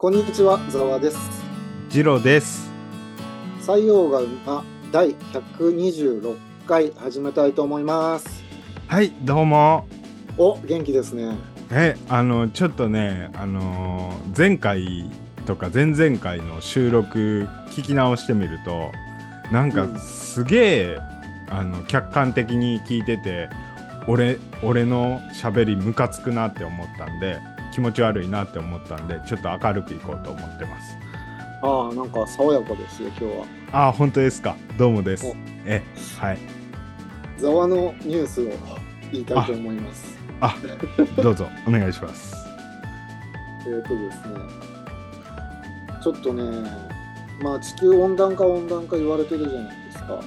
こんにちは、ざわです。ジロです。採用が馬第126回始めたいと思います。はい、どうも。お、元気ですね。え、あの、ちょっとね、あのー前回とか前々回の収録聞き直してみると、なんかうんすげえ、あの、客観的に聞いてて、俺、俺の喋りムカつくなって思ったんで、気持ち悪いなって思ったんで、ちょっと明るくいこうと思ってます。ああ、なんか爽やかですよ、今日は。あ、本当ですか。どうもですお。え、はい。ざわのニュースを言いたいと思います。あ、どうぞ、お願いします。えっ、とですね、ちょっとね、まあ地球温暖化温暖化言われてるじゃないですか。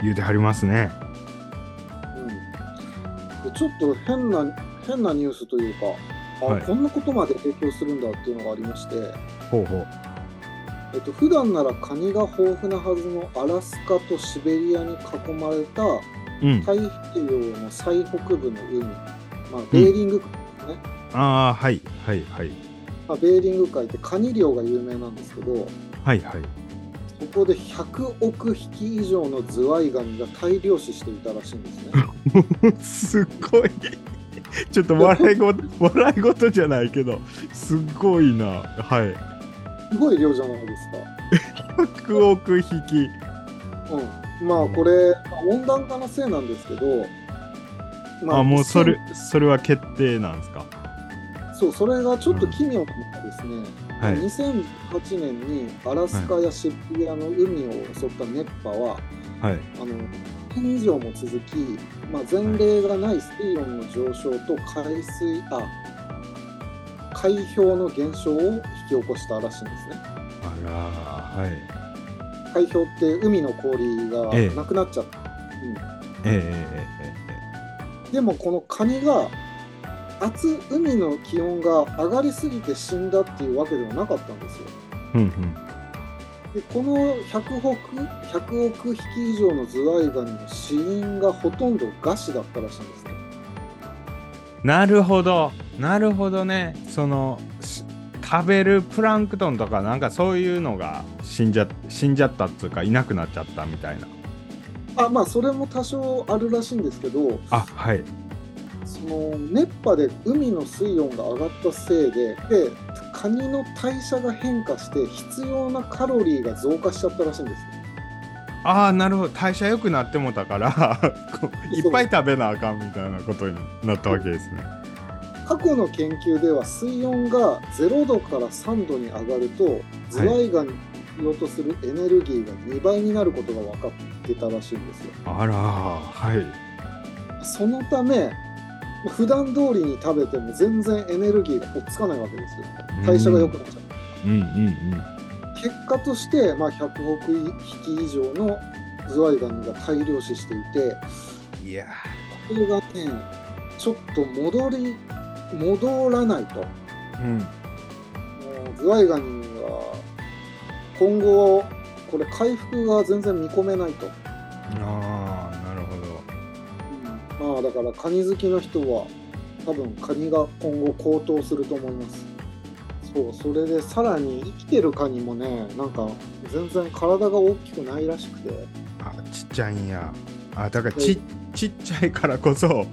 言うてはりますね。うん。でちょっと変な、変なニュースというか、あ、はいこんなことまで影響するんだっていうのがありまして、ほうほう。えっと普段ならカニが豊富なはずのアラスカとシベリアに囲まれたうん。太平洋の最北部の海、まあ、ベーリング海ですね、ああ、はい、はい、はい。まあ、ベーリング海ってカニ漁が有名なんですけどはい、はい。そこで100億匹以上のズワイガニが大量死していたらしいんですね すっごい。ちょっと笑いご笑い事じゃないけど、すっごいな。はい。すごい量じゃないですか、100億匹。うん、まあこれまあ温暖化のせいなんですけど、まあ、もうそれ2000、それは決定なんですか？そうそれがちょっと奇妙なですね、はい。2008年にアラスカやシベリアの海を襲った熱波は、はい。あの1年以上も続き、まあ、前例がない水温の上昇と海水あ海氷の減少を引き起こしたらしいんですね。あら、はい。海氷って海の氷がええなくなっちゃった。ええええでもこのカニが熱海の気温が上がりすぎて死んだっていうわけではなかったんですよ。うんうん。でこの100億 ,100 億匹以上のズワイガニの死因がほとんど餓死だったらしいんですね。なるほど。なるほどね。その、し食べるプランクトンとか、なんかそういうのが死んじゃ死んじゃったっていうか、いなくなっちゃったみたいな。あまあそれも多少あるらしいんですけどあ、はい。その熱波で海の水温が上がったせいででカニの代謝が変化して必要なカロリーが増加しちゃったらしいんですよ。ああなるほど代謝良くなってもたから いっぱい食べなあかんみたいなことになったわけですね。過去の研究では水温が0度から3度に上がるとズワイガニに必要とするエネルギーが2倍になることが分かってたらしいんですよ。あらはい。そのためまあ普段通りに食べても全然エネルギーが追っつかないわけですよ。代謝が良くなっちゃう。うんうんうん。結果として、まあ、100億匹以上のズワイガニが大量死していていやこれがねちょっと戻り戻らないともうんうズワイガニは今後これ回復が全然見込めないと、ああだからカニ好きの人は多分カニが今後高騰すると思います。そうそれでさらに生きてるカニもねなんか全然体が大きくないらしくて。あちっちゃいんや。あだからちちっちゃいからこそこ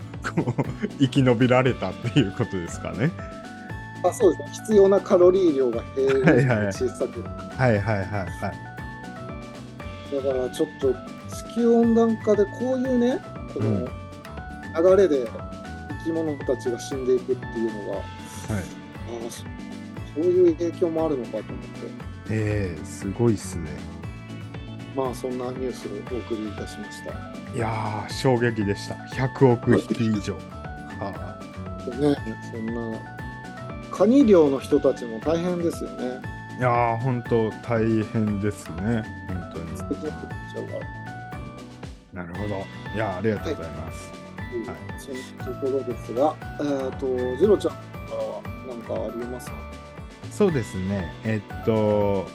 う生き延びられたっていうことですかね。あそうですね。必要なカロリー量が減るはいはいはい。小さく。はいはいはいはい。だからちょっと地球温暖化でこういうねこうん。の流れで生き物たちが死んでいくっていうのが、はい。ああそそういう影響もあるのかと思ってええすごいっすね。まあそんなニュースをお送りいたしましたいやー衝撃でした。100億匹以上。はあでねそんなカニ漁の人たちも大変ですよねいやー、本当大変ですね。本当に。なるほど。いやー、ありがとうございます。うんそんなところですが、えっ、と、ジロちゃんからは何かありますか？そうですね。えっと、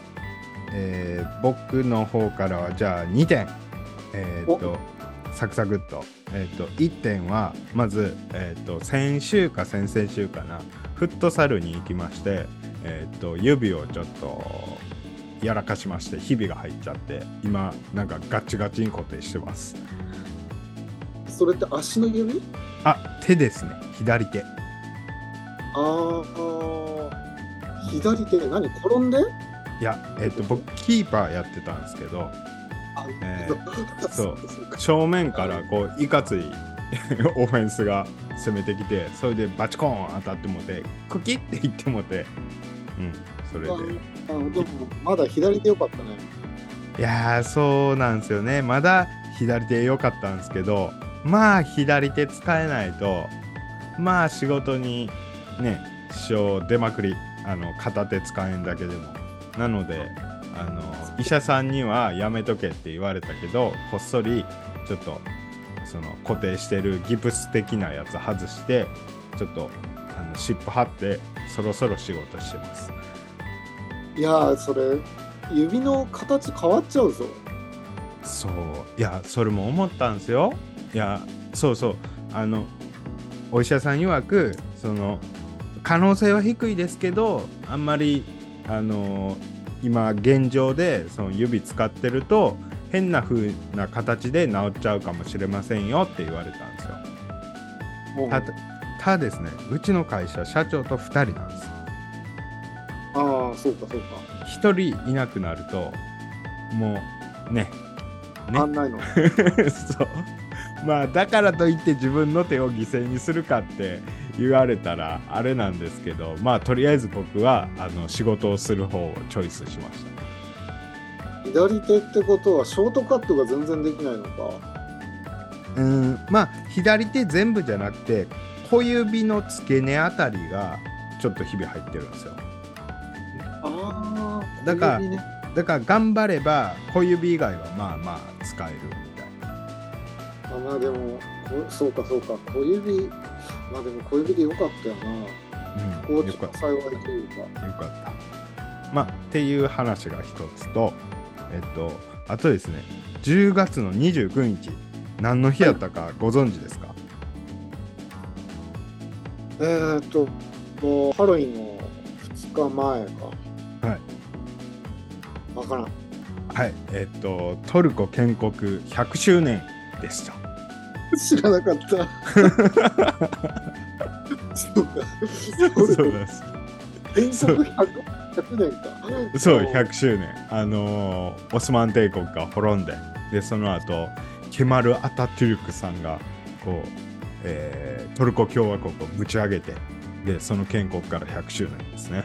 えー僕の方からは、じゃあ2点。えーっと、サクサクっと。えーっと、1点は、まず、えーっと、先週か先々週かな、フットサルに行きまして、えーっと指をちょっとやらかしましてひびが入っちゃって今なんかガチガチに固定してますそれって足の指？あ手ですね。左手。ああ、左手。で何転んで？いやえーっと僕キーパーやってたんですけどあえそうか。正面からこういかつい オフェンスが攻めてきてそれでバチコーン当たってもてクキって言ってもてうんそれで。あでもまだ左手よかったね。いやーそうなんですよね。まだ左手良かったんですけどまあ左手使えないとまあ仕事にね支障出まくりあの片手使えんだけでも。なのであの医者さんにはやめとけって言われたけどこっそりちょっとその固定してるギプス的なやつ外してちょっとあの湿布貼ってそろそろ仕事してます。いやー、それ、指の形変わっちゃうぞ。そう。いやそれも思ったんですよいやそうそうあのお医者さん曰くその可能性は低いですけどあんまりあの今現状でその指使ってると変な風な形で治っちゃうかもしれませんよって言われたんですよ。たただですねうちの会社社長と2人なんです。ああ、そうか、そうか。1人いなくなるともうねね。あんないの。そうまあだからといって自分の手を犠牲にするかって言われたらあれなんですけどまあとりあえず僕はあの仕事をする方をチョイスしました。左手ってことは、ショートカットが全然できないのか？うんまあ左手全部じゃなくて小指の付け根あたりがちょっとひび入ってるんですよ。ああ、だからだから頑張れば小指以外はまあまあ使えるあまあでも、こそうか、そうか。小指、まあでも小指でよかったよな。うん、こうよかった幸いというか。よかった。まあ、っていう話が一つと、えっと、あとですね、10月の29日、何の日やったかご存知ですか、えーっと、もうハロウィンの2日前か。はい。わからん。はい、えっと、トルコ建国100周年でした。知らなかった。そうか。そうです。建国 100, 100年か。そう、100周年。あのーオスマン帝国が滅んで、で、その後、ケマル・アタトゥルクさんが、こう、えートルコ共和国をぶち上げて、で、その建国から100周年ですね。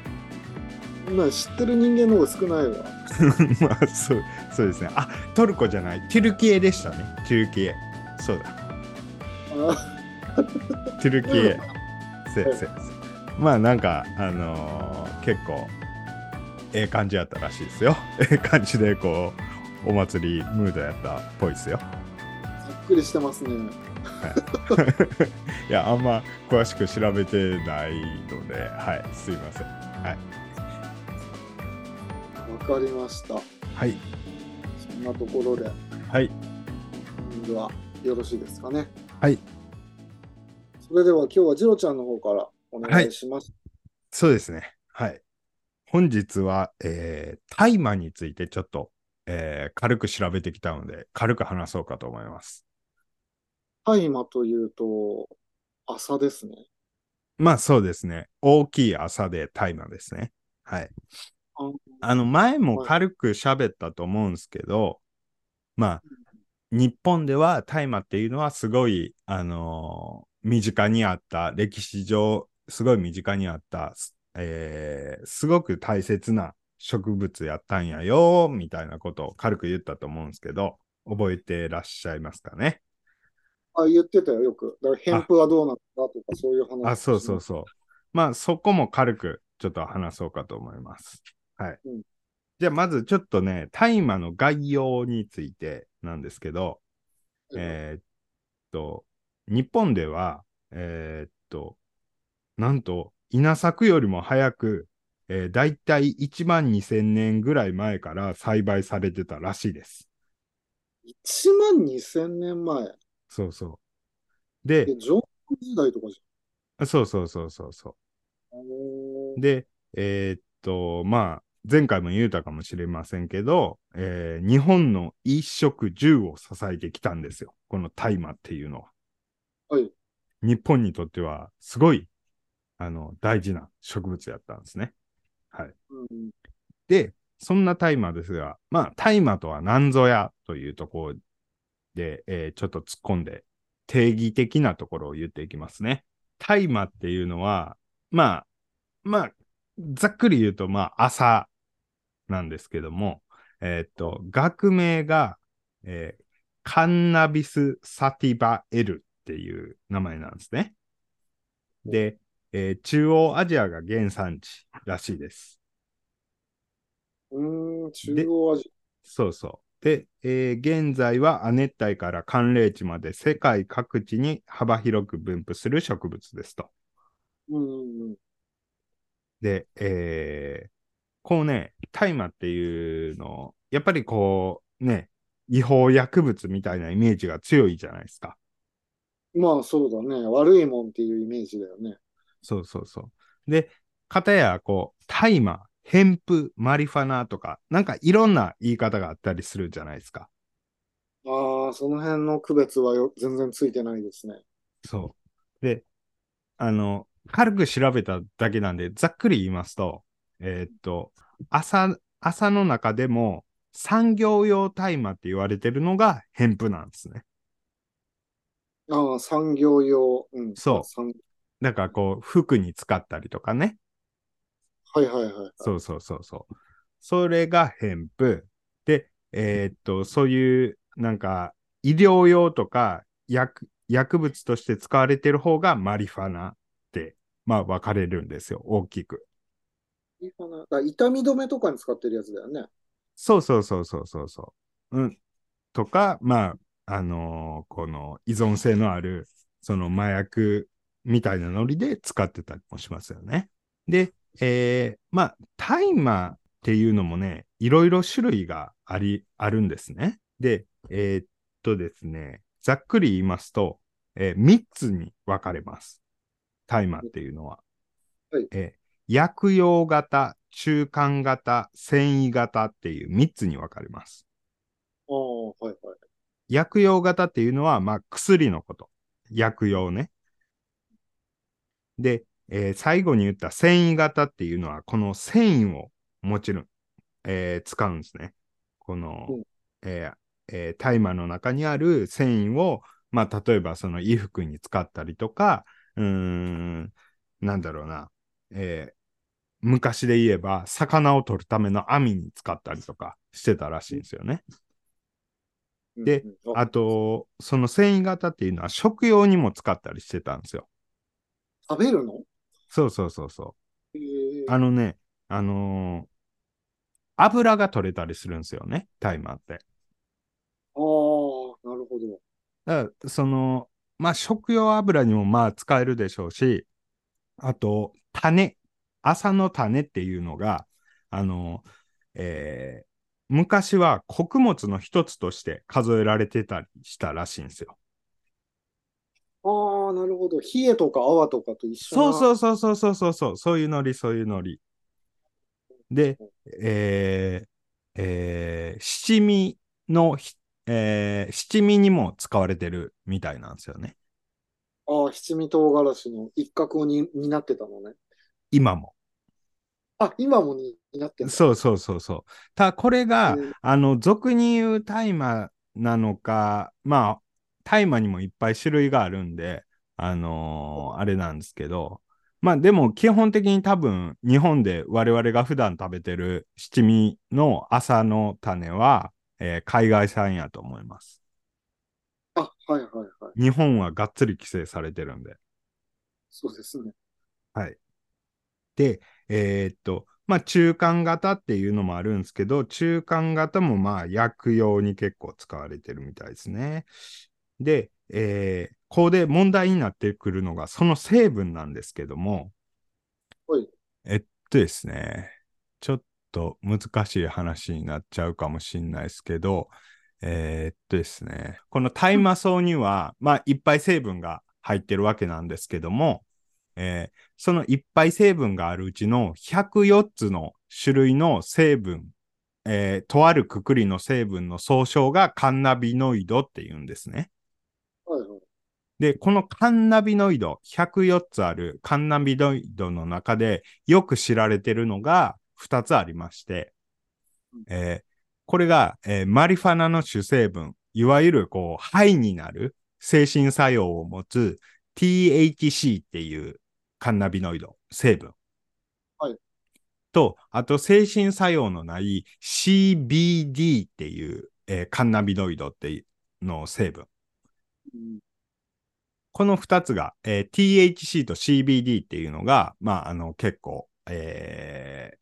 まあ知ってる人間の方が少ないわ。まあそうそうですね。あトルコじゃない、テュルキエでしたね。テュルキエ。そうだ、あテュルキエ。せせせまあなんか、あのー結構、ええ感じやったらしいですよ。ええ感じで、こう、お祭りムードやったっぽいですよ。ざっくりしてますね。いや、あんま詳しく調べてないので、はい、すいません。はい。わかりました。はい。そんなところで、はい。ではよろしいですかね。はい。それでは今日はジロちゃんの方からお願いします。そうですね。はい。本日は、えー、大麻についてちょっと、えー軽く調べてきたので、軽く話そうかと思います。大麻というと、朝ですね。まあそうですね。大きい朝で大麻ですね。はい。ああの、前も軽く喋ったと思うんですけど、まあ、日本では大麻っていうのはすごい、あのー身近にあった、歴史上、すごい身近にあった、すえーすごく大切な植物やったんやよ、みたいなことを軽く言ったと思うんですけど、覚えてらっしゃいますかね？あ、言ってたよ、よく。だから、ヘンプはどうなんだとか、そういう話。あ、そうそうそう。まあ、そこも軽くちょっと話そうかと思います。はい。うんじゃあ、まずちょっとね、大麻の概要についてなんですけど、うんえーっと、日本では、えーっと、なんと、稲作よりも早く、えー、だいたい1万2000年ぐらい前から栽培されてたらしいです。1万2000年前？そうそう。でで、、縄文時代とかじそうそうそうそうそゃん。う。で、えーっと、まあ、前回も言うたかもしれませんけど、えー日本の一食十を支えてきたんですよ。この大麻っていうのは。はい。日本にとっては、すごい、あの、大事な植物やったんですね。はい。うん。で、そんな大麻ですが、まあ、大麻とは何ぞやというところで、えーちょっと突っ込んで、定義的なところを言っていきますね。大麻っていうのは、まあ、まあ、ざっくり言うと、まあ、朝なんですけども、えーっと、学名が、えーカンナビスサティバエルっていう名前なんですね。で、えー中央アジアが原産地らしいです。うーん、中央アジそうそう。で、えー現在は亜熱帯から寒冷地まで世界各地に幅広く分布する植物ですと。ア。うんうんうん。で、えーこうね、大麻っていうの、やっぱりこう、ね、違法薬物みたいなイメージが強いじゃないですか。まあそうだね。悪いもんっていうイメージだよね。そうそうそう。で、かたや、こう、大麻、ヘンプ、マリファナとか、なんかいろんな言い方があったりするじゃないですか。ああ、その辺の区別はよ全然ついてないですね。そう。で、あの、軽く調べただけなんで、ざっくり言いますと、えーっと、朝、朝の中でも産業用大麻って言われてるのがヘンプなんですね。ああ、産業用。うん。そう産だからこう、服に使ったりとかね。はいはいはい。そうそうそうそう。それがヘンプ。で、えーっと、そういう、なんか、医療用とか薬、薬物として使われてる方がマリファナって、まあ分かれるんですよ、大きく。だ痛み止めとかに使ってるやつだよね。そうそうそうそうそうそう。うん。とか、まあ、あのーこの依存性のある、その麻薬みたいなノリで使ってたりもしますよね。で、えーまあ、大麻っていうのもね、いろいろ種類があり、あるんですね。で、えーっとですね、ざっくり言いますと、え3つに分かれます。大麻っていうのは。はいえー薬用型、中間型、繊維型っていう3つに分かれます。ああ、はいはい。薬用型っていうのは、まあ、薬のこと。薬用ね。で、えー最後に言った繊維型っていうのは、この繊維をもちろん、えー使うんですね。このうん、えーえー大麻の中にある繊維を、まあ、例えばその衣服に使ったりとか、うーん、なんだろうな、えー昔で言えば、魚を取るための網に使ったりとかしてたらしいんですよね。であと、その繊維型っていうのは食用にも使ったりしてたんですよ。食べるの？そうそうそうそう。へえあのね、あのー油が取れたりするんですよね、タイマーって。ああ、なるほど。だから、その、まあ、食用油にもまあ使えるでしょうし、あと、種、朝の種っていうのが、あの、えー昔は穀物の一つとして数えられてたりしたらしいんですよ。ああ、なるほど。冷えとか泡とかと一緒そうう。そうそうそうそうそうそう、そういうノリ、そういうノリ。で、えーえー七味のひ、えー七味にも使われてるみたいなんですよね。ああ、七味唐辛子の一角をに担ってたのね。今も。あ、今もに担ってんだ。そうそうそうそう。ただ、これが、あの、俗に言う大麻なのか、まあ、大麻にもいっぱい種類があるんで、あのーあれなんですけど、まあでも基本的に多分日本で我々が普段食べてる七味の朝の種は、えー海外産やと思います。あ、はいはいはい。日本はがっつり規制されてるんで。そうですね。はい。で、えーっと、まあ中間型っていうのもあるんですけど、中間型もまあ薬用に結構使われてるみたいですね。で、えーここで問題になってくるのがその成分なんですけども、はい。えっとですね、ちょっと難しい話になっちゃうかもしれないですけど、えーっとですね、この大麻草には、まあいっぱい成分が入ってるわけなんですけども、えーそのいっぱい成分があるうちの104つの種類の成分、えーとあるくくりの成分の総称がカンナビノイドっていうんですね。はいはい。で、このカンナビノイド、104つあるカンナビノイドの中でよく知られてるのが2つありまして、えーこれが、えーマリファナの主成分、いわゆるこう、肺になる精神作用を持つ THC っていうカンナビノイド成分。はいと、あと精神作用のない CBD っていう、えーカンナビノイドっていうの成分。うんこの2つが、えー THC と CBD っていうのが、まあ、あの、結構、えー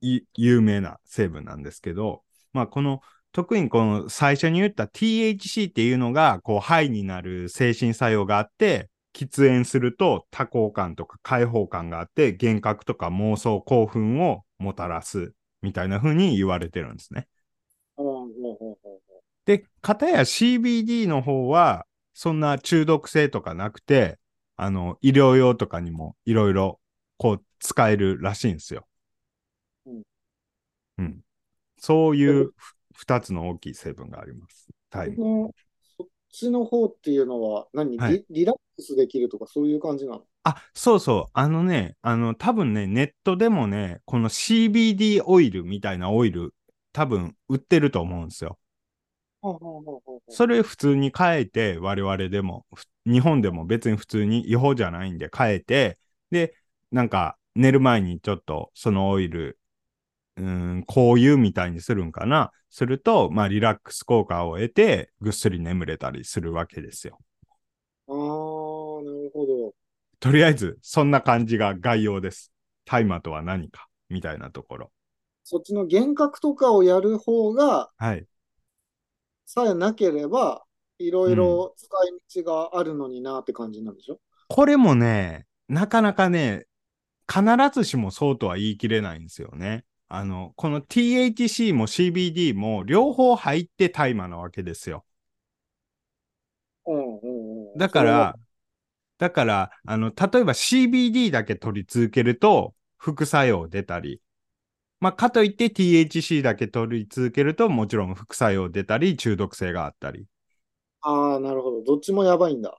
い有名な成分なんですけど、まあ、この、特にこの最初に言った THC っていうのが、こう、肺になる精神作用があって、喫煙すると多幸感とか解放感があって、幻覚とか妄想、興奮をもたらす、みたいな風に言われてるんですね。で、かたや CBD の方は、そんな中毒性とかなくて、あの、医療用とかにもいろいろ、こう、使えるらしいんですよ。うん。うん。そういうふ二つの大きい成分があります。はい。うこのそっちの方っていうのは何、はいリリラックスできるとかそういう感じなの？あ、そうそう。あのね、あの、多分ね、ネットでもね、この CBD オイルみたいなオイル、多分売ってると思うんですよ。それ普通に変えて、我々でも、ふ日本でも別に普通に違法じゃないんで変えて、で、なんか寝る前にちょっとそのオイル、うーん、こういうみたいにするんかな。すると、まあリラックス効果を得て、ぐっすり眠れたりするわけですよ。あー、なるほど。とりあえず、そんな感じが概要です。大麻とは何か、みたいなところ。そっちの幻覚とかをやる方がはい。さえなければ、いろいろ使い道があるのになって感じなんでしょ、これもね、なかなかね、必ずしもそうとは言い切れないんですよね。あの、この THC も CBD も両方入って大麻なわけですよ。うんうんうん。だから、だから、あの、例えば CBD だけ取り続けると副作用出たり、まあ、かといって THC だけ取り続けるともちろん副作用出たり中毒性があったり。ああ、なるほど。どっちもやばいんだ。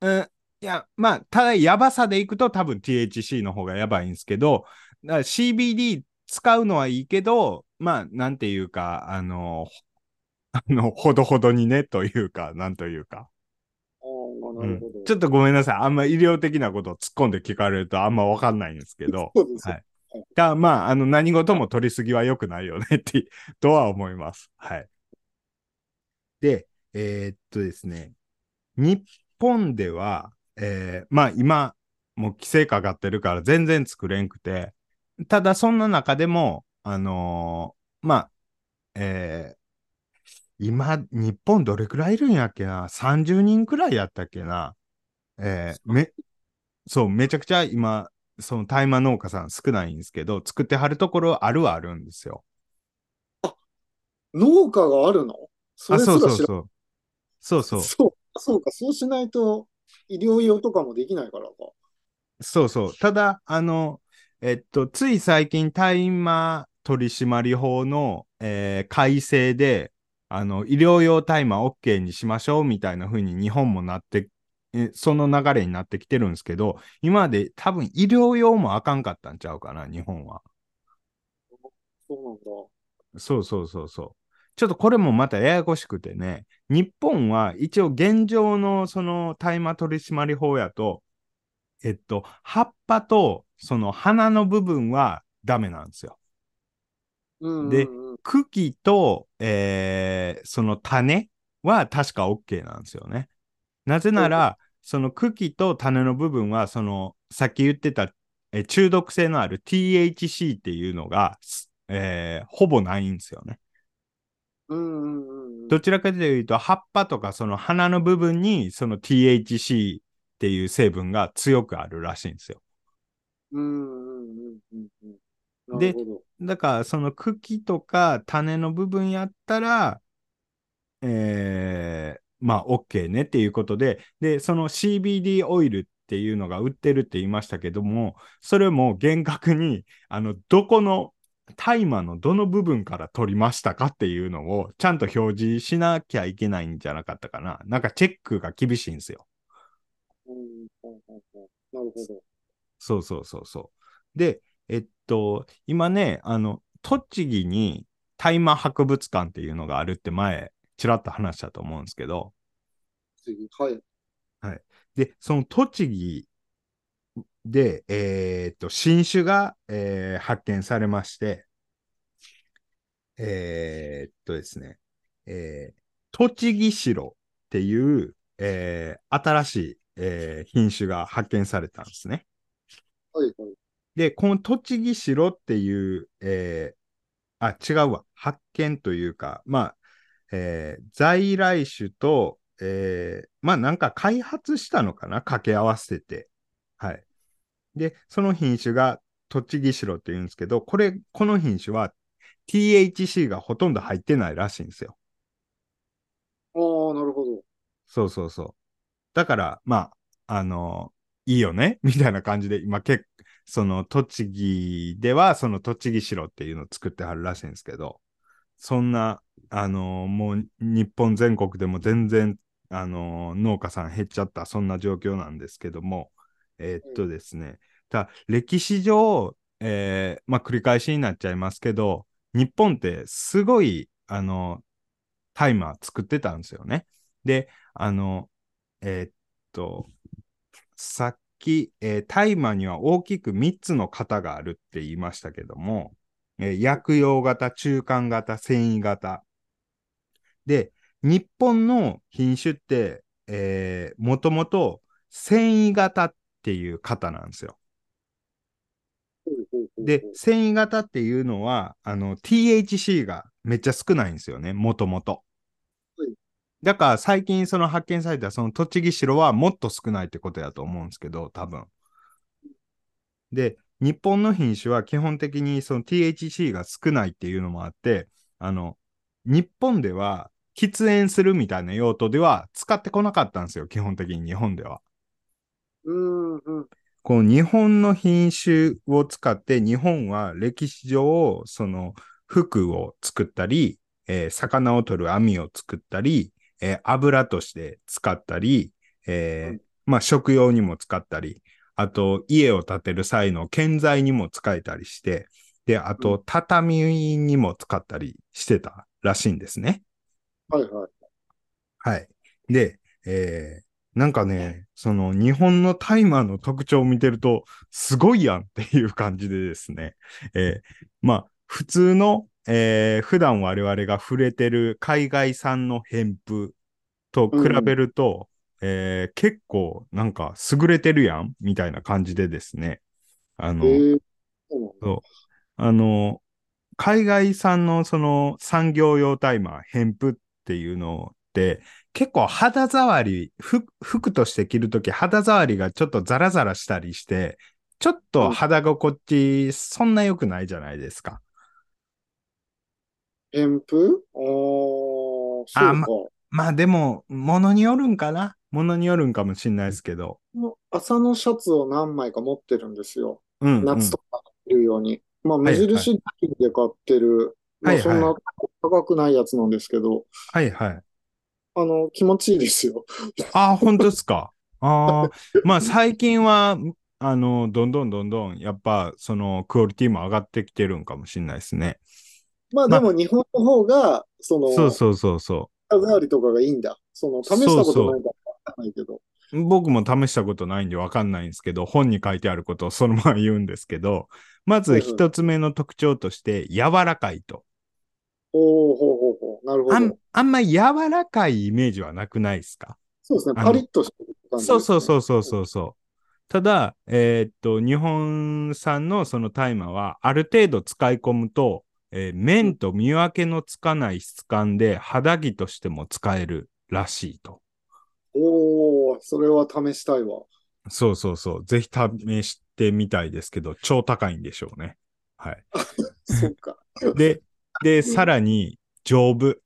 うん、いや、まあ、ただ、やばさでいくと多分 THC の方がやばいんですけど、CBD 使うのはいいけど、まあ、なんていうか、あの、あの、ほどほどにね、というか、なんというか。うん。ちょっとごめんなさい。あんま医療的なことを突っ込んで聞かれるとあんまわかんないんですけど。そうですよはい。が、まあ、あの、何事も取りすぎは良くないよねって、とは思います。はい。で、えーっとですね、日本では、えーまあ今、もう規制かかってるから全然作れんくて、ただそんな中でも、あのーまあ、えー今、日本どれくらいいるんやっけな ?30 人くらいやったっけな？えーめ、そう、めちゃくちゃ今、その大麻農家さん少ないんですけど、作ってはるところあるはあるんですよ。農家があるの？そあ、れすら知らそうそうそう。そうそう。そう、そうか、そうしないと医療用とかもできないからか。そうそう。ただ、あの、えっと、つい最近、大麻取締法の、えー改正で、あの、医療用大麻 OK にしましょうみたいな風に日本もなって、えその流れになってきてるんですけど、今まで多分医療用もあかんかったんちゃうかな、日本は。そうなんだ。そうそうそうそう。ちょっとこれもまたややこしくてね、日本は一応現状のその大麻取締法やと、えっと、葉っぱとその花の部分はダメなんですよ。うんうんうん、で茎と、えーその種は確か OK なんですよね。なぜなら、その茎と種の部分は、その、さっき言ってた、え中毒性のある THC っていうのが、すえーほぼないんですよね。うんうんうんうん。どちらかというと、葉っぱとかその花の部分に、その THC っていう成分が強くあるらしいんですよ。で。だから、その茎とか種の部分やったら、えーまあ、OK ねっていうことで、で、その CBD オイルっっていうのが売ってるって言いましたけども、それも厳格に、あの、どこの大麻のどの部分から取りましたかっていうのをちゃんと表示しなきゃいけないんじゃなかったかな。なんかチェックが厳しいんですよ。なるほど。そうそうそうそう。で、えっと、今ね、あの、栃木に大麻博物館っていうのがあるって前、ちらっと話したと思うんですけど、次、はい。で、その栃木で、えーっと、新種が、えー発見されまして、えーっとですね、えー栃木白っていう、えー新しい、えー品種が発見されたんですね。はいはい。で、この栃木白っていう、えーあ、違うわ。発見というか、まあ、えー在来種と、えーまあなんか開発したのかな？掛け合わせて。はい。で、その品種が栃木白って言うんですけど、これ、この品種は THC がほとんど入ってないらしいんですよ。ああ、なるほど。そうそうそう。だから、まあ、あのいいよね みたいな感じで、今、けその、栃木では、その栃木白っていうのを作ってはるらしいんですけど、そんな、あのもう、日本全国でも全然、あの農家さん減っちゃった、そんな状況なんですけども、えーっとですね、ただ歴史上、えまあ、繰り返しになっちゃいますけど、日本ってすごい、あのタイマー作ってたんですよね。で、あの、えーっと、さっき、えー大麻には大きく3つの型があるって言いましたけども、えー薬用型、中間型、繊維型。で、日本の品種って、えー、もともと繊維型っていう型なんですよ。で、繊維型っていうのは、あの、THC がめっちゃ少ないんですよね、もともとはい。だから最近その発見されたその栃木白はもっと少ないってことやと思うんですけど、多分。で、日本の品種は基本的にその THC が少ないっていうのもあって、あの、日本では喫煙するみたいな用途では使ってこなかったんですよ、基本的に日本では。うーん、うん。この日本の品種を使って日本は歴史上その服を作ったり、えー魚を取る網を作ったり、えー油として使ったり、えーうんまあ食用にも使ったり、あと家を建てる際の建材にも使えたりして、で、あうと畳にも使ったりしてたらしいんですね。はいはい。はい。で、えーなんかね、その日本のタイマーの特徴を見てると、すごいやんっていう感じでですね、えーまあ、普通の、えー普段我々が触れてる海外産のヘンプと比べると、えー結構なんか優れてるやんみたいな感じでですね、あの、えー、そうあの、海外産のその産業用タイマー、ヘンプっていうのって、結構肌触り、服服として着るとき肌触りがちょっとザラザラしたりして、ちょっと肌心地そんな良くないじゃないですか。偏風ああ、そうあか。ままあでも、ものによるんかな？ものによるんかもしれないですけど。朝のシャツを何枚か持ってるんですよ。うん、うん。夏とか着るように。まあ、無印だけで買ってる、まあ、はいはいそんな高くないやつなんですけど、はいはい。あの、気持ちいいですよ。ああ、本当ですか？ああ、まあ最近は、あの、どんどんどんどん、やっぱ、その、クオリティも上がってきてるんかもしれないですね。まあ、まあでも日本の方が、その、そうそうそうそ肌触りとかがいいんだ。その、試したことないからわかんないけど。う。僕も試したことないんでわかんないんですけど、本に書いてあることをそのまま言うんですけど、まず一つ目の特徴として、柔らかいと。ほうほうほうほう。なるほあんど。あんま柔らかいイメージはなくないですか？そうですね。パリッとしてる感じね。そうそうそうそうそうそう。ただ、えーっと、日本産のその大麻は、ある程度使い込むと、えー綿と見分けのつかない質感で肌着としても使えるらしいと。おお、それは試したいわ。そうそうそう。ぜひ試してみたいですけど、超高いんでしょうね。はい。そっか。で、で、さらに丈夫。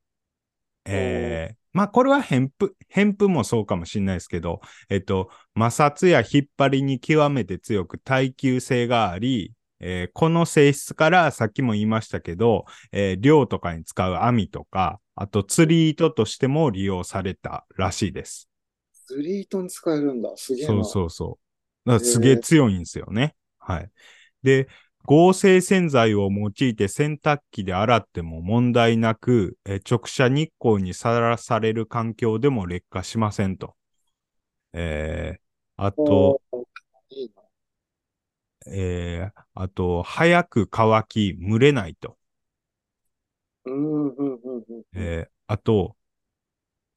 えーまあ、これは偏布、偏布もそうかもしれないですけど、えっと、摩擦や引っ張りに極めて強く耐久性があり、えーこの性質からさっきも言いましたけど、えー漁とかに使う網とか、あと釣り糸としても利用されたらしいです。釣り糸に使えるんだ。すげえな。そうそうそう。だからすげえ強いんですよね。はい。で、合成洗剤を用いて洗濯機で洗っても問題なく、えー直射日光にさらされる環境でも劣化しませんと。えー、あと、いいな。えー、あと、早く乾き、蒸れないと。うん、うん、うん、うん。えー、あと、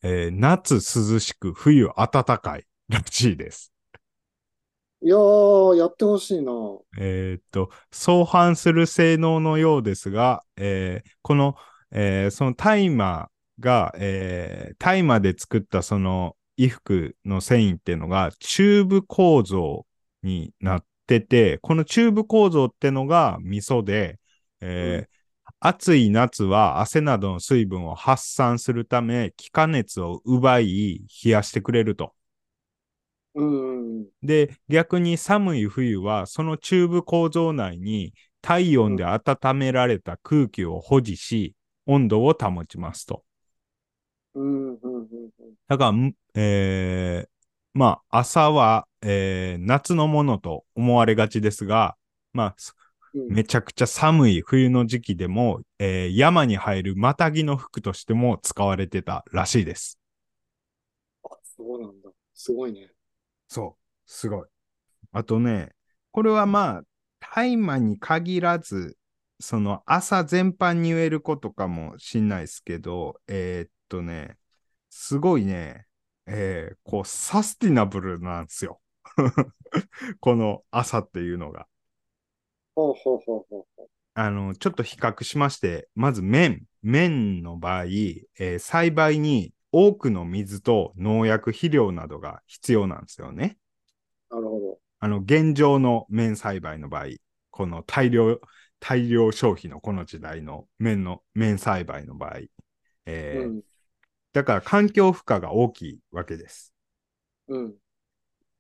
えー夏涼しく、冬暖かいらしいです。いやー、やってほしいな。えーっと、相反する性能のようですが、えーこの、えーそのタイマーが、えータイマーで作ったその衣服の繊維っていうのがチューブ構造になってて、このチューブ構造ってのがミソで、えー暑い夏は汗などの水分を発散するため、気化熱を奪い、冷やしてくれると。うん、うん。で、逆に寒い冬は、そのチューブ構造内に体温で温められた空気を保持し、温度を保ちますと。うん、うん、うん。だから、んえーまあ、朝は、えー夏のものと思われがちですが、まあ、めちゃくちゃ寒い冬の時期でも、えー山に入るまたぎの服としても使われてたらしいです。あ、そうなんだ。すごいね。そう、すごい。あとね、これはまあ、大麻に限らず、その朝全般に言えることかもしんないですけど、えーっとね、すごいね、えーこう、サスティナブルなんですよ。この朝っていうのが。ほうほうほうほうほあの、ちょっと比較しまして、まず麺。麺の場合、えー栽培に多くの水と農薬、肥料などが必要なんですよね。う。なるほあの、現状の麺栽培の場合、この大量、大量消費のこの時代の麺の、麺栽培の場合、えど。ーうん、だから環境負荷が大きいわけです。うん、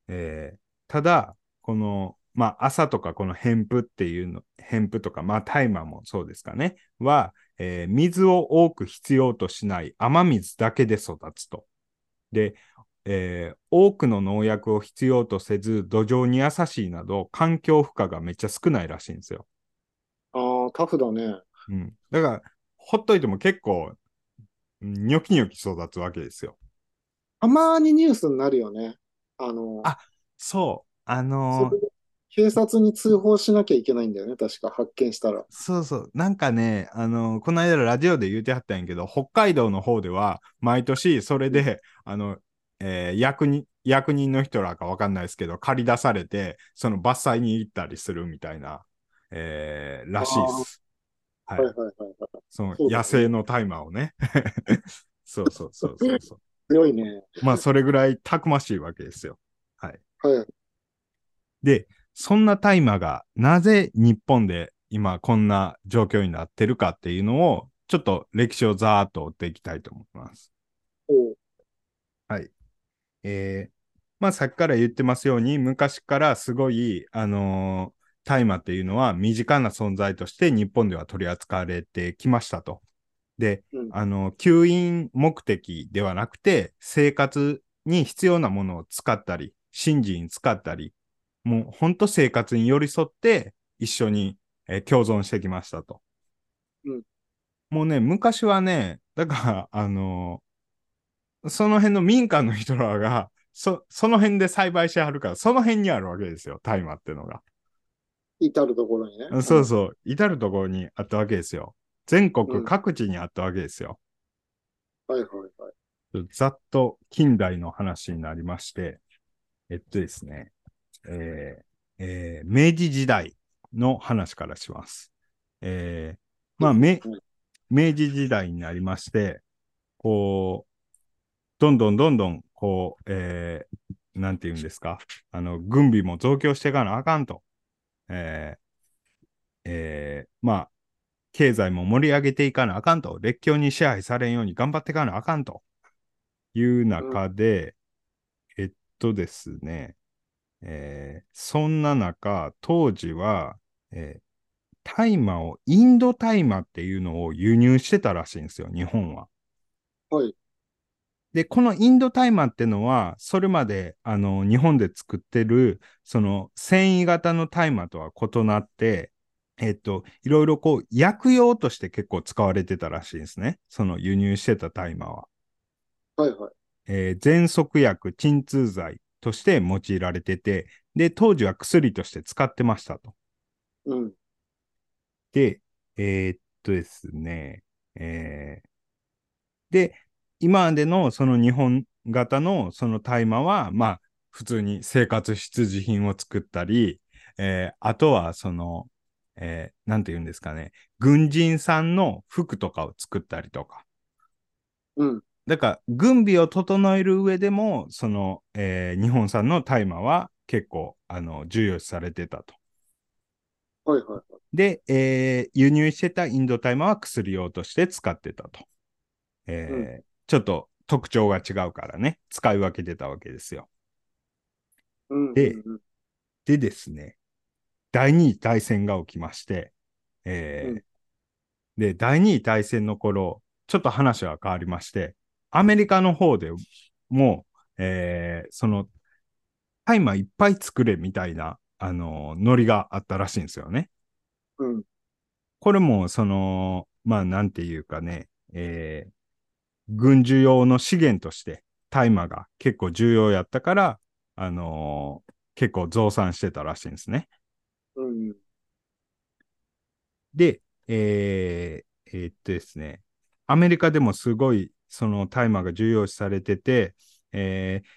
えーただ、この、まあ、朝とかこの偏布っていうの、偏布とか、まあ、大麻もそうですかね、は、えー水を多く必要としない雨水だけで育つと。で、えー多くの農薬を必要とせず、土壌に優しいなど、環境負荷がめっちゃ少ないらしいんですよ。ああ、タフだね。うん。だから、ほっといても結構、ニョキニョキ育つわけですよ。たまにニュースになるよね。あの、あそう。あの警察に通報しなきゃいけないんだよね。確か発見したら。そうそう。なんかね、あの、この間ラジオで言うてはったんやけど、北海道の方では、毎年それで、あの、えー役人、役人の人らかわかんないですけど、借り出されて、その伐採に行ったりするみたいな、えーらしいです。はいはいはいはいはい。その野生の大麻をね。そうそうそうそうそう。強いね。まあ、それぐらいたくましいわけですよ。はい。はい。で、そんな大麻がなぜ日本で今こんな状況になってるかっていうのを、ちょっと歴史をざーっと追っていきたいと思います。はい。えーまあさっきから言ってますように、昔からすごい、あのー大麻っていうのは身近な存在として日本では取り扱われてきましたと。で、うんあの、吸引目的ではなくて、生活に必要なものを使ったり、神事に使ったり、もう本当生活に寄り添って一緒に、えー共存してきましたと。うんもうね、昔はね、だから、あのーその辺の民間の人らが、そ、その辺で栽培してはるから、その辺にあるわけですよ、大麻ってのが。至るところにね。そうそう、至るところにあったわけですよ。全うん国各地にあったわけですよ。はいはいはい。ざっと近代の話になりまして、えっとですね、えーえー明治時代の話からします。えーまあ、明治時代になりまして、こう、どんどんどんどん、こう、えーなんて言うんですか、あの、軍備も増強していかなあかんと。えーえーまあ、経済も盛り上げていかなあかんと。列強に支配されんように頑張っていかなあかんと。いう中で、えっとですね、えーそんな中、当時は、えー大麻を、インド大麻っていうのを輸入してたらしいんですよ、日本は。はい。で、このインド大麻ってのは、それまで、あの、日本で作ってる、その、繊維型の大麻とは異なって、えっと、いろいろこう、薬用として結構使われてたらしいんですね。その輸入してた大麻は。はいはい。えー喘息薬、鎮痛剤として用いられてて、で、当時は薬として使ってましたと。うん。で、えーっとですね、えーで、今までのその日本型のその大麻は、まあ、普通に生活必需品を作ったり、えーあとはその、えーなんて言うんですかね、軍人さんの服とかを作ったりとか、うん。だから、軍備を整える上でも、その、えー日本産の大麻は結構、あの、重要視されてたと。はいはいはい。で、えー輸入してたインド大麻は薬用として使ってたと。えーちょっと特徴が違うからね、使い分けてたわけですよ。うん。でうんうんでですね、第二次大戦が起きまして、えーうんで、第二次大戦の頃、ちょっと話は変わりまして、アメリカの方でも、えーその、大麻いっぱい作れみたいな、あのノリがあったらしいんですよね。うん。これも、その、まあ、なんていうかね、えー軍需用の資源として大麻が結構重要やったから、あのー結構増産してたらしいんですね。うん。で、えーえーっとですね、アメリカでもすごいその大麻が重要視されてて、えー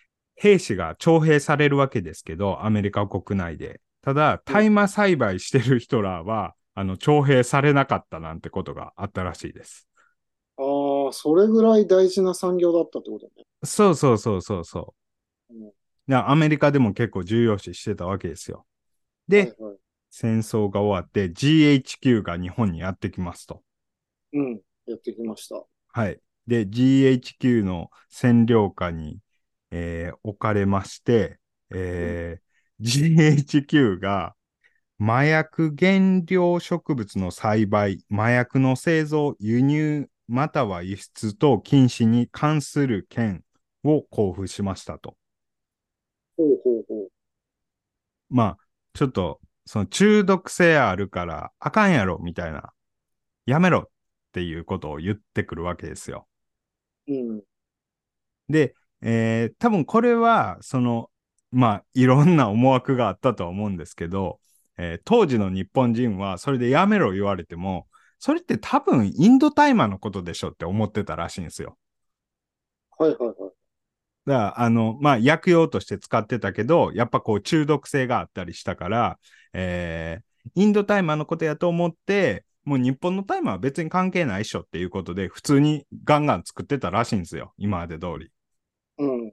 兵士が徴兵されるわけですけど、アメリカ国内で。ただ、大麻栽培してる人らは、あの、徴兵されなかったなんてことがあったらしいです。ああ、それぐらい大事な産業だったってことね。そうそうそうそうそう。うんでアメリカでも結構重要視してたわけですよ。で、はいはい。戦争が終わって GHQ が日本にやってきますと。うん。やってきました。はい。で、GHQ の占領下に、えー置かれまして、えー GHQ が麻薬原料植物の栽培、麻薬の製造、輸入、または輸出等禁止に関する権を交付しましたと。ほうほうほう。まあ、ちょっと、その中毒性あるから、あかんやろ、みたいな。やめろっていうことを言ってくるわけですよ。うん。で、えー多分これは、その、まあ、いろんな思惑があったとは思うんですけど、えー当時の日本人は、それでやめろ言われても、それって多分インド大麻のことでしょって思ってたらしいんですよ。はいはいはい。だから、あの、まあ、薬用として使ってたけど、やっぱこう中毒性があったりしたから、えーインド大麻のことやと思って、もう日本の大麻は別に関係ないっしょっていうことで、普通にガンガン作ってたらしいんですよ。今まで通り。うん。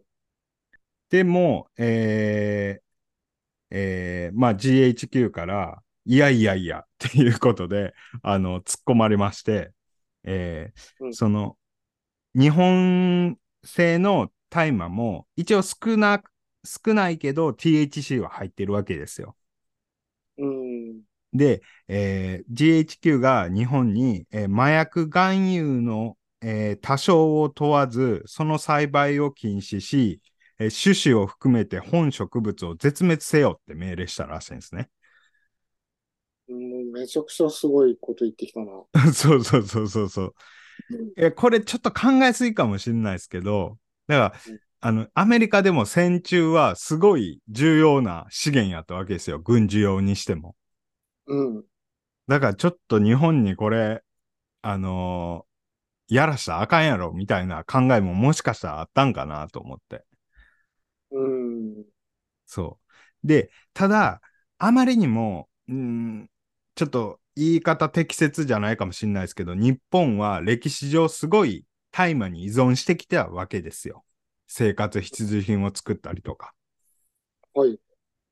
でも、えーえーまあ GHQ から、いやいやいやっていうことで、あの、突っ込まれまして、えーうんその、日本製の大麻も、一応少な、少ないけど THC は入ってるわけですよ。うん。で、えー GHQ が日本に、えー麻薬含有の、えー多少を問わず、その栽培を禁止し、えー種子を含めて本植物を絶滅せよって命令したらしいんですね。もうめちゃくちゃすごいこと言ってきたな。そうそうそうそうそう。えこれちょっと考えすぎかもしれないですけど、だからうん、あの、アメリカでも戦中はすごい重要な資源やったわけですよ。軍事用にしても。うん。だからちょっと日本にこれ、あのーやらしたらあかんやろみたいな考えももしかしたらあったんかなと思って。うん。そう。で、ただ、あまりにも、うん、ちょっと言い方適切じゃないかもしれないですけど、日本は歴史上すごい大麻に依存してきたわけですよ。生活必需品を作ったりとか。はい。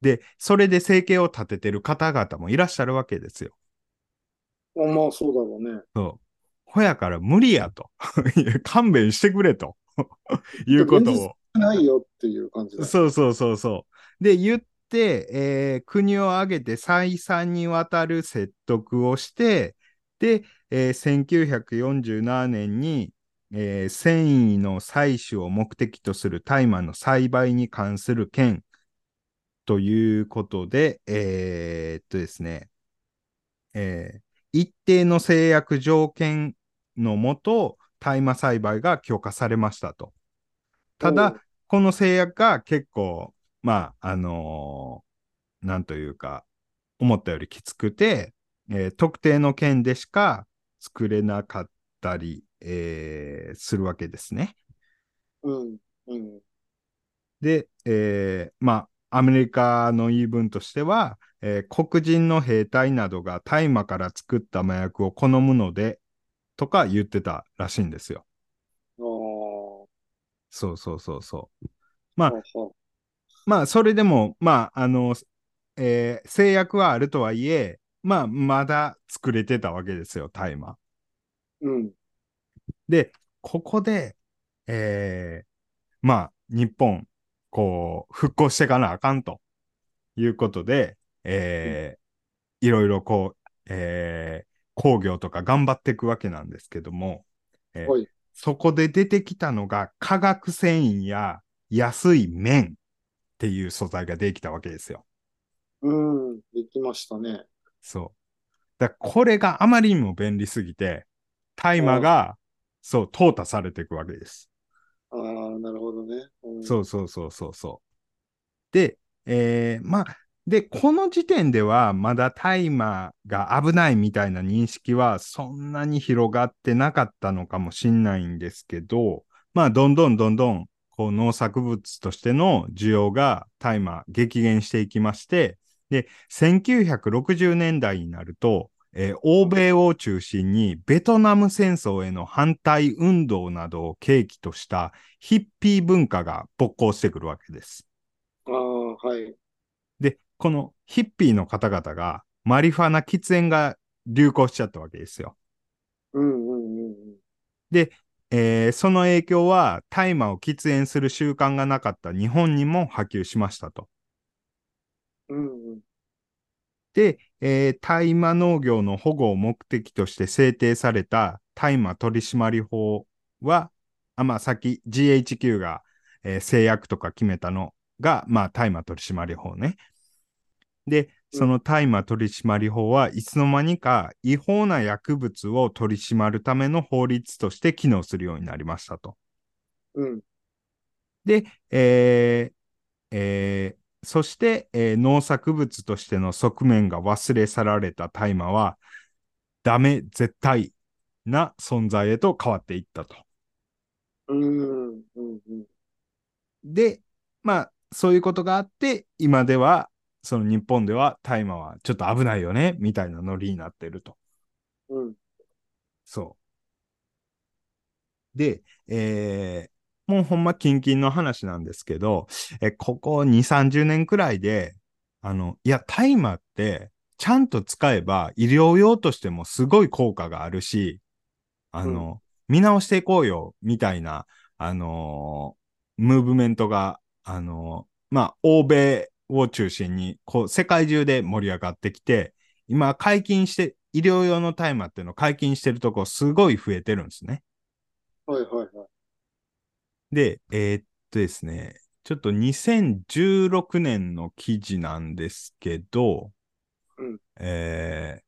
で、それで生計を立ててる方々もいらっしゃるわけですよ。あまあ、そうだろうね。そう。ほやから無理やと。勘弁してくれと。いうことを。ないよっていう感じだ。そうそうそうそう。で、言って、えー国を挙げて再三にわたる説得をして、で、えー1947年に、えー繊維の採取を目的とする大麻の栽培に関する権ということで、えーっとですね、えー一定の制約条件のもと、大麻栽培が許可されましたと。ただこの制約が結構、まあ、あのーなんというか、思ったよりきつくて、えー特定の県でしか作れなかったり、えーするわけですね。うん。うん。で、えーまあ、アメリカの言い分としては、えー黒人の兵隊などが大麻から作った麻薬を好むので、とか言ってたらしいんですよ。ああ。そうそうそうそう。まあまあ、それでも、まあ、あの、えー制約はあるとはいえ、まあ、まだ作れてたわけですよ、大麻。うん。で、ここで、えーまあ、日本、こう、復興していかなあかんということで、えーいろいろこう、えー工業とか頑張っていくわけなんですけども、えーはい。そこで出てきたのが化学繊維や安い綿っていう素材ができたわけですよ。うん。できましたね。そう。だからこれがあまりにも便利すぎて、大麻が、そう、淘汰されていくわけです。ああ、なるほどね。うん、そうそうそうそうそう。で、えーまあ、で、この時点ではまだ大麻が危ないみたいな認識はそんなに広がってなかったのかもしんないんですけど、まあ、どんどんどんどん、こう農作物としての需要が大麻激減していきまして、で、1960年代になると、えー欧米を中心にベトナム戦争への反対運動などを契機としたヒッピー文化が勃興してくるわけです。ああ、はい。で、このヒッピーの方々がマリファナ喫煙が流行しちゃったわけですよ。うんうんうんうん。で、えーその影響は大麻を喫煙する習慣がなかった日本にも波及しましたと。うんうん。で、えー大麻農業の保護を目的として制定された大麻取締法は、あまあ、さっき GHQ が、えー制約とか決めたのが、まあ、大麻取締法ね。で、その大麻取締法はいつの間にか違法な薬物を取り締まるための法律として機能するようになりましたと。うん。で、えーえーそして、えー農作物としての側面が忘れ去られた大麻は、ダメ、絶対な存在へと変わっていったと。うんうんうん。で、まあ、そういうことがあって、今では、その日本では大麻はちょっと危ないよね、みたいなノリになってると。うん。そう。で、えーもうほんま近々の話なんですけど、え、ここ2、30年くらいで、あの、いや、大麻って、ちゃんと使えば医療用としてもすごい効果があるし、あの、見直していこうよ、みたいな、あのームーブメントが、あのーまあ、欧米を中心に、こう、世界中で盛り上がってきて、今、解禁して、医療用の大麻っていうのを解禁してるとこすごい増えてるんですね。はいはいはい。で、えーっとですね、ちょっと2016年の記事なんですけど、うんえー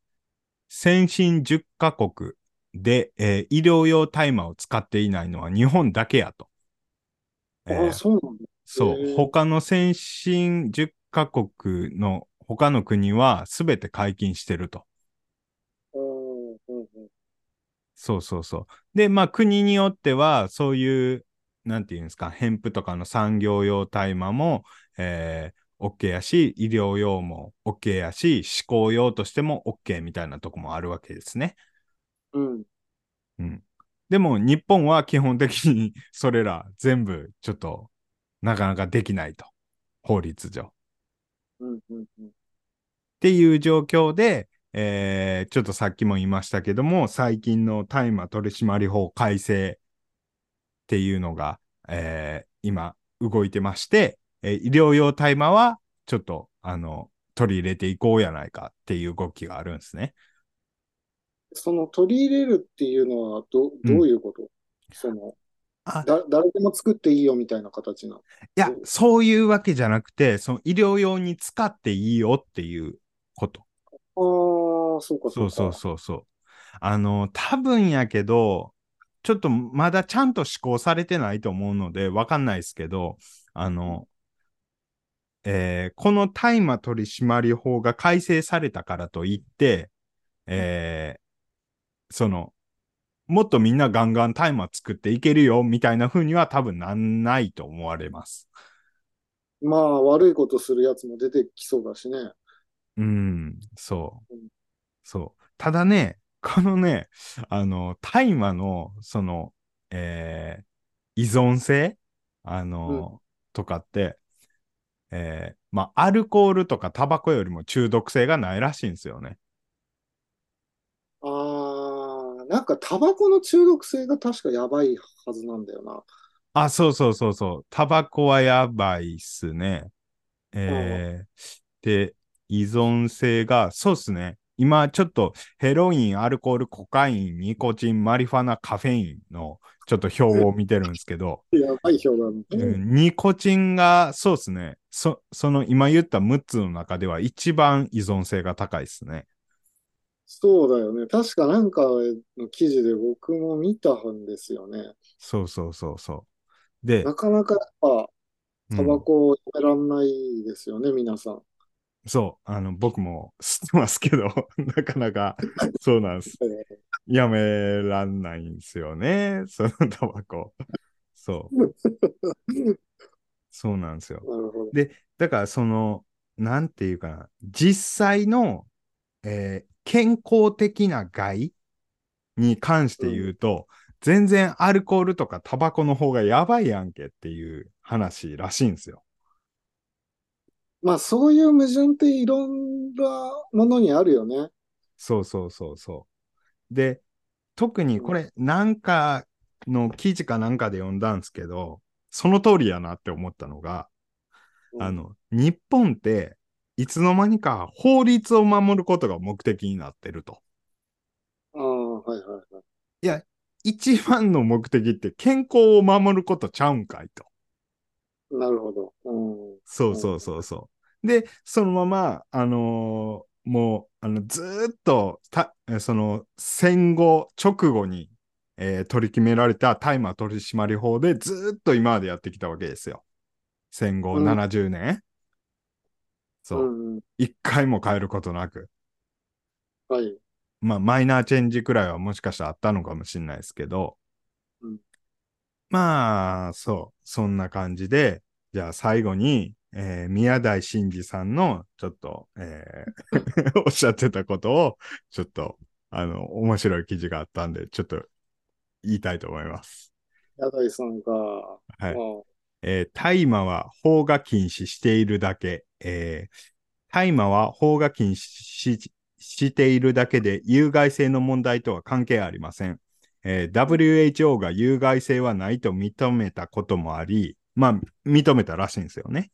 先進10カ国で、えー医療用大麻を使っていないのは日本だけやと。えーああ、そうなんだ。そう、他の先進10カ国の他の国は全て解禁してると。そうそうそう。で、まあ国によっては、そういう、なんていうんですか、ヘンプとかの産業用大麻も、えー、OK やし、医療用も OK やし、思考用としても OK みたいなとこもあるわけですね。うん。うん。でも日本は基本的に それら全部ちょっとなかなかできないと。法律上。っうんうんうん。ていう状況で、えー、ちょっとさっきも言いましたけども、最近の大麻取締法改正っていうのが、えー今動いてまして、えー医療用大麻はちょっと、あの、取り入れていこうやないかっていう動きがあるんですね。その取り入れるっていうのはど、どういうこと、その、あだ、誰でも作っていいよみたいな形なの？いや、そういうわけじゃなくて、その医療用に使っていいよっていうこと。ああ、そうか、そうそううか。そうそう。あの、多分やけど、ちょっとまだちゃんと施行されてないと思うので、わかんないですけど、あの、えーこの大麻取締法が改正されたからといって、えーその、もっとみんなガンガン大麻作っていけるよみたいな風には多分なんないと思われます。まあ、悪いことするやつも出てきそうだしね。うん、そううん。そう。ただね、このね、あの、大麻の、その、えー依存性？あの、とかって、えーまあ、アルコールとかタバコよりも中毒性がないらしいんですよね。ああ、なんかタバコの中毒性が確かやばいはずなんだよな。あ、そうそうそうそう。タバコはやばいっすね。えーで、依存性が、そうっすね。今ちょっとヘロイン、アルコール、コカイン、ニコチン、マリファナ、カフェインのちょっと表を見てるんですけど、やばい表だね。うんニコチンが、そうっすね。そ、その今言った6つの中では一番依存性が高いっすね。そうだよね。確かなんかの記事で僕も見たんですよね。そうそうそうそう。でな、かなかやっぱタバコをやめらんないですよね、皆さん。そう、あの、僕も知ってますけど、なかなか、そうなんです。やめらんないんですよね、そのタバコ。そう、そうなんですよ。で、だからその、なんていうかな、実際の、えー健康的な害に関して言うと、全然アルコールとかタバコの方がやばいやんけっていう話らしいんですよ。まあそういう矛盾っていろんなものにあるよね。そうそうそうそう。で、特にこれ、なんかの記事かなんかで読んだんですけど、その通りやなって思ったのが、うんあの、日本って、いつの間にか法律を守ることが目的になってると。ああ、はいはいはい。いや、一番の目的って健康を守ることちゃうんかいと。なるほど。うん。そうそうそうそう。で、そのまま、あのーもう、あの、ずーっと、た、えその、戦後直後に、えー取り決められた大麻取締法でずーっと今までやってきたわけですよ。戦後うん70年。そう。うんうん。一回も変えることなく。はい。まあ、マイナーチェンジくらいはもしかしたらあったのかもしれないですけど、うんまあ、そう、そんな感じで、じゃあ最後に、えー宮台真司さんの、ちょっと、えー おっしゃってたことを、ちょっと、あの、面白い記事があったんで、ちょっと言いたいと思います。矢台さんが、はいまあえー大麻は法が禁止しているだけ、えー大麻は法が禁止ししているだけで有害性の問題とは関係ありません。えー WHO が有害性はないと認めたこともあり、まあ、認めたらしいんですよね。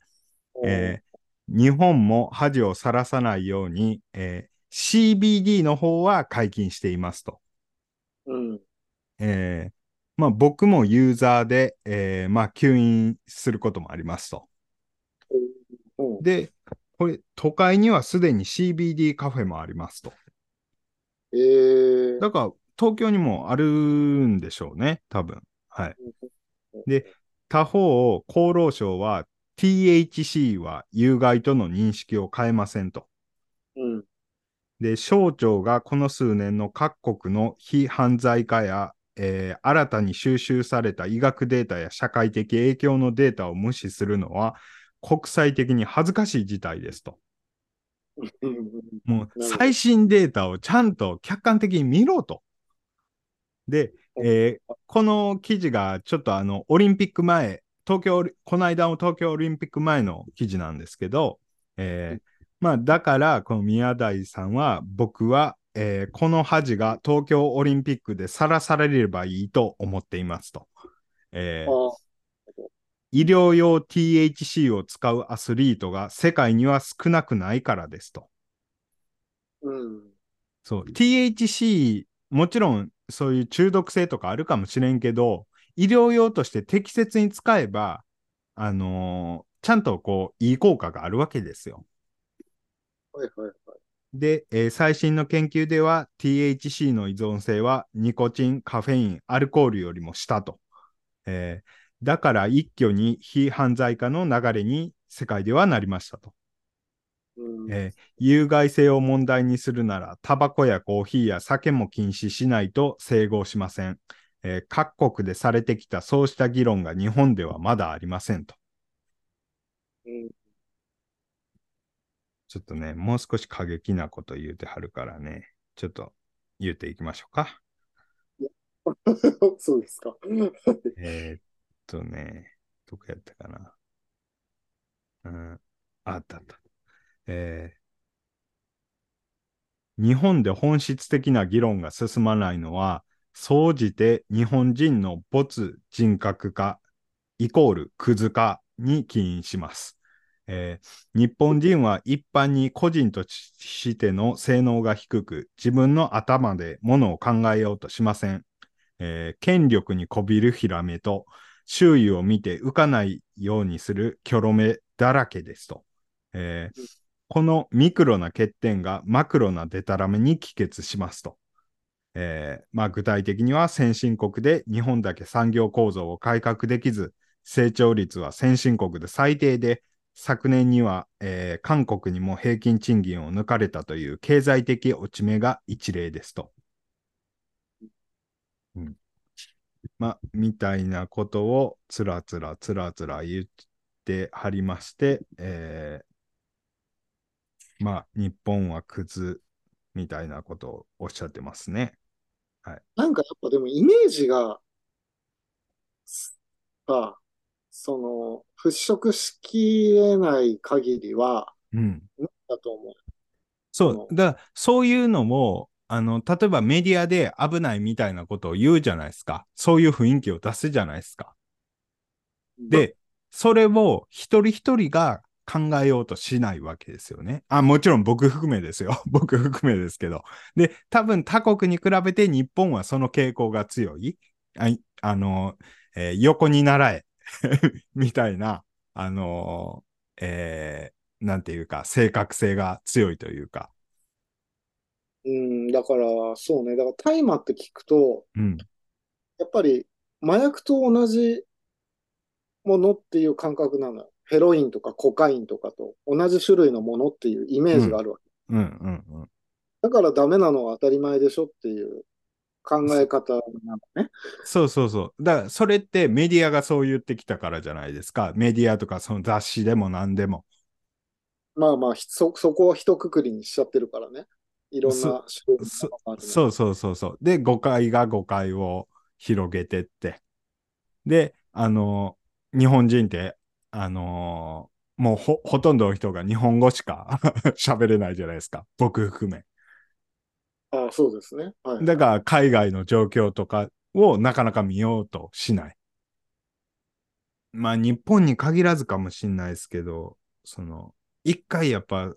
えー日本も恥をさらさないように、えー CBD の方は解禁していますと。うん。えーまあ、僕もユーザーで、えーまあ、吸引することもありますと。うん。で、これ、都会にはすでに CBD カフェもありますと。えー、だから、東京にもあるんでしょうね、多分。はい。で、他方、厚労省は THC は有害との認識を変えませんと。うん。で、省庁がこの数年の各国の非犯罪化や、えー新たに収集された医学データや社会的影響のデータを無視するのは国際的に恥ずかしい事態ですと。うんもう 最新データをちゃんと客観的に見ろと。で、えー この記事がちょっとあの、オリンピック前、東京この間の東京オリンピック前の記事なんですけど、えーまあ、だから、この宮台さんは、僕は、えーこの恥が東京オリンピックでさらされればいいと思っていますと。えあーあ、医療用 THC を使うアスリートが世界には少なくないからですと。うん。そう、THC、もちろんそういう中毒性とかあるかもしれんけど、医療用として適切に使えば、あのーちゃんとこう、いい効果があるわけですよ。はいはいはい。で、えー最新の研究では THC の依存性はニコチン、カフェイン、アルコールよりも下と。えーだから一挙に非犯罪化の流れに世界ではなりましたと。うんえー有害性を問題にするなら、タバコやコーヒーや酒も禁止しないと整合しません。えー各国でされてきたそうした議論が日本ではまだありませんと。うんちょっとね、もう少し過激なこと言うてはるからね、ちょっと言うていきましょうか。そうですか。えーっとね、どこやったかな。うん、あったあった。えー日本で本質的な議論が進まないのは、総じて日本人の没人格化イコールクズ化に起因します。えー日本人は一般に個人としての性能が低く、自分の頭でものを考えようとしません。えー権力にこびるヒラメと、周囲を見て浮かないようにするキョロ目だらけですと。えーこのミクロな欠点がマクロなデタラメに帰結しますと。えーまあ、具体的には先進国で日本だけ産業構造を改革できず、成長率は先進国で最低で、昨年には、えー韓国にも平均賃金を抜かれたという経済的落ち目が一例ですと。うん。まあ、みたいなことをつらつらつらつら言ってはりまして、えーまあ、日本はクズみたいなことをおっしゃってますね。なんかやっぱでもイメージが、さ、その、払拭しきれない限りは、うん。だと思う。そう、だそういうのも、あの、例えばメディアで危ないみたいなことを言うじゃないですか。そういう雰囲気を出すじゃないですか。で、それを一人一人が考えようとしないわけですよね。あ、もちろん僕含めですよ。僕含めですけど。で、多分他国に比べて日本はその傾向が強い。あいあの、えー横に習え。みたいな、あのえーなんていうか、正確性が強いというか。うん、だから、そうね。だから大麻って聞くと、うん。やっぱり麻薬と同じものっていう感覚なのよ。ヘロインとかコカインとかと同じ種類のものっていうイメージがあるわけ。うんうんうん。だからダメなのは当たり前でしょっていう考え方なのね。そうそうそう。だから、それってメディアがそう言ってきたからじゃないですか。メディアとかその雑誌でも何でも。まあまあ、ひそ、そこを一括りにしちゃってるからね。いろんな種類のものがあるねそうそうそうそう。で、誤解が誤解を広げてって。で、あの、日本人って、あのもうほ、ほとんどの人が日本語しか 喋れないじゃないですか。僕含め。ああ、そうですね。はい。だから、海外の状況とかをなかなか見ようとしない。まあ、日本に限らずかもしんないですけど、その、一回やっぱ、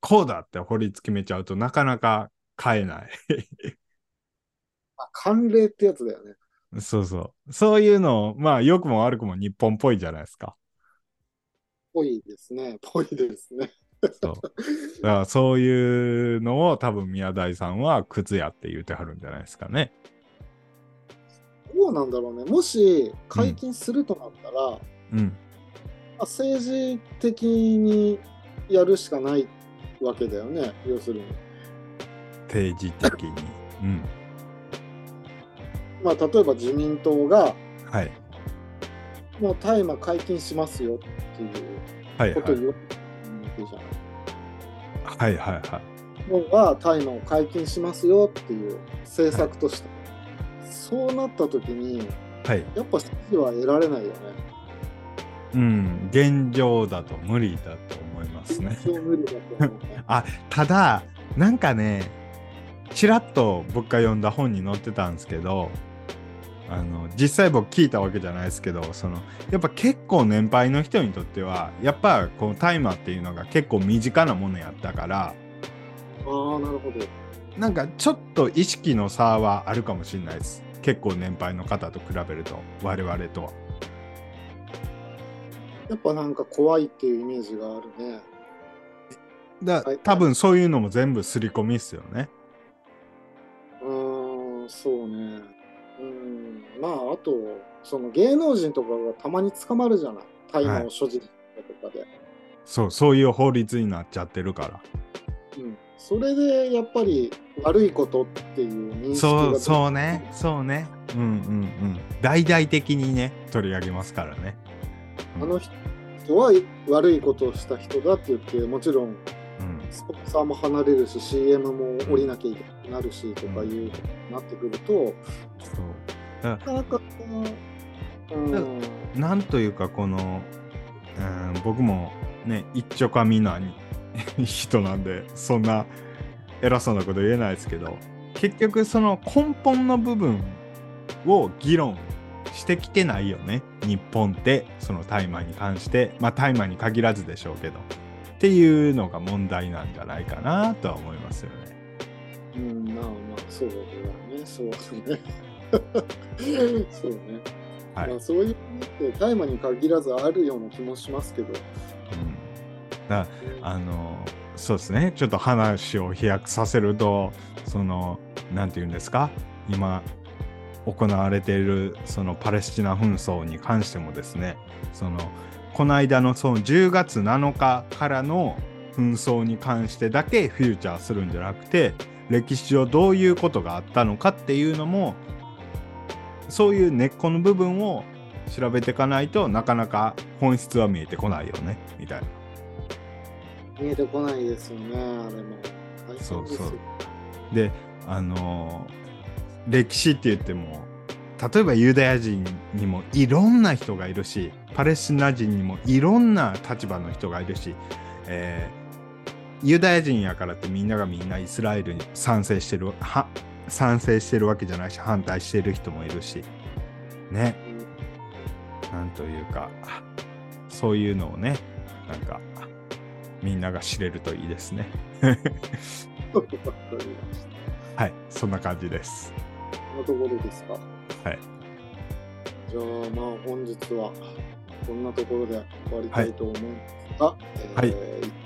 こうだって法律決めちゃうとなかなか変えない。あ慣例ってやつだよね。そうそう。そういうの、まあ、良くも悪くも日本っぽいじゃないですか。ぽいですね。ぽいですね。そう。だから、そういうのを多分宮台さんは靴やって言うてはるんじゃないですかね。どうなんだろうね。もし解禁するとなったら、うん。まあ政治的にやるしかないわけだよね。要するに。政治的に。うん。まあ、例えば自民党が、はい。もう大麻解禁しますよっていうはいはい。ことを言われてるじゃない。はいはいはい。日本は大麻を解禁しますよっていう政策として、そうなった時にはい。やっぱ支持は得られないよね。うん。現状だと無理だと思いますね。無理だと思うね。あ、ただ、なんかね、ちらっと僕が読んだ本に載ってたんですけど、あの実際僕聞いたわけじゃないですけどそのやっぱ結構年配の人にとってはやっぱこの大麻っていうのが結構身近なものやったからああ、なるほど。なんかちょっと意識の差はあるかもしれないです結構年配の方と比べると我々とはやっぱなんか怖いっていうイメージがあるね。だはい多分そういうのも全部刷り込みっすよねうーん、そうね。うん、まあ、あと、その芸能人とかがたまに捕まるじゃない？大麻を所持とかで。そうそういう法律になっちゃってるから。うん。それでやっぱり悪いことっていう認識がそうそうね。そうね。うんうんうん。大々的にね取り上げますからね。あの人は悪いことをした人だって言って、もちろんうん。スポンサーも離れるし、CM も降りなきゃいけなくなるしとかいうことになってくると、そう。なかなか、うん、なんというかこの、うん、僕もね一丁紙な 人なんでそんな偉そうなこと言えないですけど結局その根本の部分を議論してきてないよね日本ってその大麻に関して。まあ大麻に限らずでしょうけど。っていうのが問題なんじゃないかなとは思いますよね。うん、まあまあ、そうだね、そうだね。そうね。はいまあ、そういう意味で大麻に限らずあるような気もしますけど。うん、だあのそうですねちょっと話を飛躍させるとそのなんて言うんですか？今行われているそのパレスチナ紛争に関してもですねそのこの間のその10月7日からの紛争に関してだけフューチャーするんじゃなくて歴史上どういうことがあったのかっていうのもそういう根っこの部分を調べていかないとなかなか本質は見えてこないよねみたいな。見えてこないですよね、あれも。そうそうであのー歴史って言っても例えばユダヤ人にもいろんな人がいるしパレスチナ人にもいろんな立場の人がいるし、えーユダヤ人やからってみんながみんなイスラエルに賛成してるは賛成してるわけじゃないし反対してる人もいるしねなんというかそういうのをねなんかみんなが知れるといいですね。はい、そんな感じです。このところですか？はい。じゃあ、まあ、本日はこんなところで終わりたいと思いますが、はいえーお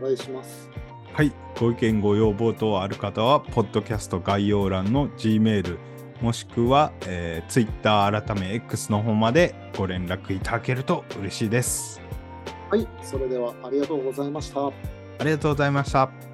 願いします。はい、ご意見ご要望等ある方は、ポッドキャスト概要欄の G メール、もしくは、えー、Twitter 改め X の方までご連絡いただけると嬉しいです。はい、それではありがとうございました。ありがとうございました。